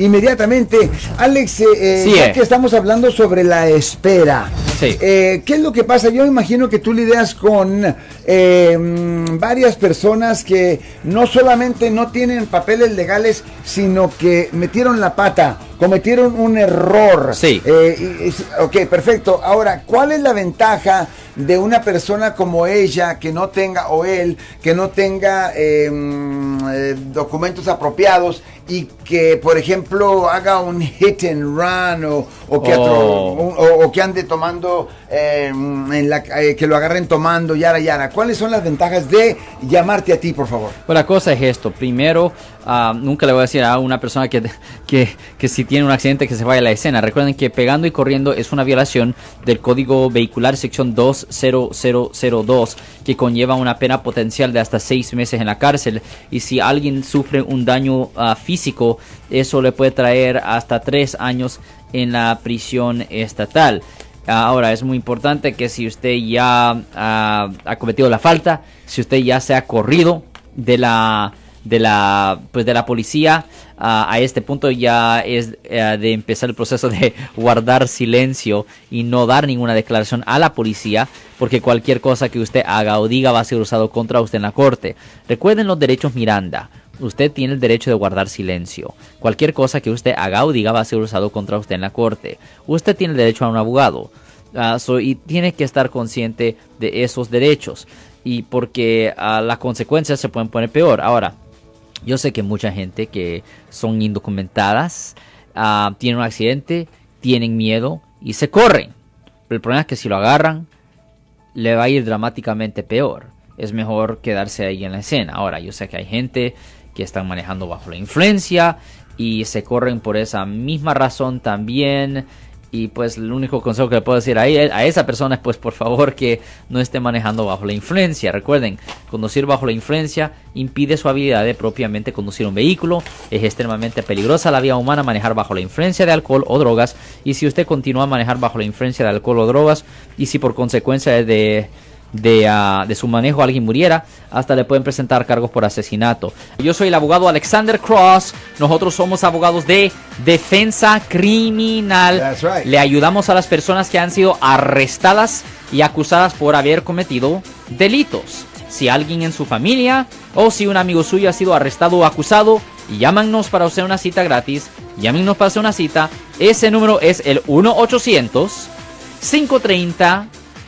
inmediatamente. Alex, eh, eh, Sí, ya eh. que estamos hablando sobre la espera, Sí. eh, ¿qué es lo que pasa? Yo imagino que tú lidias con eh, varias personas que no solamente no tienen papeles legales, sino que metieron la pata, cometieron un error. Sí. Eh, ok, perfecto. Ahora, ¿cuál es la ventaja de una persona como ella que no tenga, o él, que no tenga eh, eh, documentos apropiados y que, por ejemplo, haga un hit and run o, o que, Oh. atro- un- o- o que ande tomando, eh, en la, eh, que lo agarren tomando, yara, yara? ¿Cuáles son las ventajas de llamarte a ti, por favor? Pues la cosa es esto. Primero, ah, nunca le voy a decir a una persona que, que, que si tiene un accidente que se vaya a la escena. Recuerden que pegando y corriendo es una violación del Código Vehicular sección 20002 que conlleva una pena potencial de hasta seis meses en la cárcel. Y si alguien sufre un daño ah, físico, eso le puede traer hasta tres años en la prisión estatal. Ahora, es muy importante que si usted ya ah, ha cometido la falta, si usted ya se ha corrido de la de la pues de la policía a este punto ya es eh, de empezar el proceso de guardar silencio y no dar ninguna declaración a la policía porque cualquier cosa que usted haga o diga va a ser usado contra usted en la corte. Recuerden los derechos Miranda. Usted tiene el derecho de guardar silencio. Cualquier cosa que usted haga o diga va a ser usado contra usted en la corte. Usted tiene el derecho a un abogado. Ah, y tiene que estar consciente de esos derechos. Y porque ah, las consecuencias se pueden poner peor. Ahora, yo sé que mucha gente que son indocumentadas ah, tienen un accidente, tienen miedo y se corren. Pero el problema es que si lo agarran, le va a ir dramáticamente peor. Es mejor quedarse ahí en la escena. Ahora, yo sé que hay gente que están manejando bajo la influencia y se corren por esa misma razón también. Y pues el único consejo que le puedo decir ahí a esa persona es pues por favor que no esté manejando bajo la influencia. Recuerden, conducir bajo la influencia impide su habilidad de propiamente conducir un vehículo. Es extremadamente peligrosa la vía humana manejar bajo la influencia de alcohol o drogas. Y si usted continúa a manejar bajo la influencia de alcohol o drogas y si por consecuencia de de, ah, de su manejo alguien muriera, hasta le pueden presentar cargos por asesinato. Yo soy el abogado Alexander Cross, nosotros somos abogados de defensa criminal. Right. Le ayudamos a las personas que han sido arrestadas y acusadas por haber cometido delitos. Si alguien en su familia o si un amigo suyo ha sido arrestado o acusado, llámanos para hacer una cita gratis. Llámenos para hacer una cita. Ese número es el 1 800 530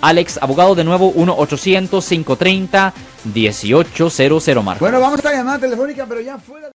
Alex, abogado de nuevo, 1-800-530-1800, Marco. Bueno, vamos a esta llamada telefónica, pero ya fuera.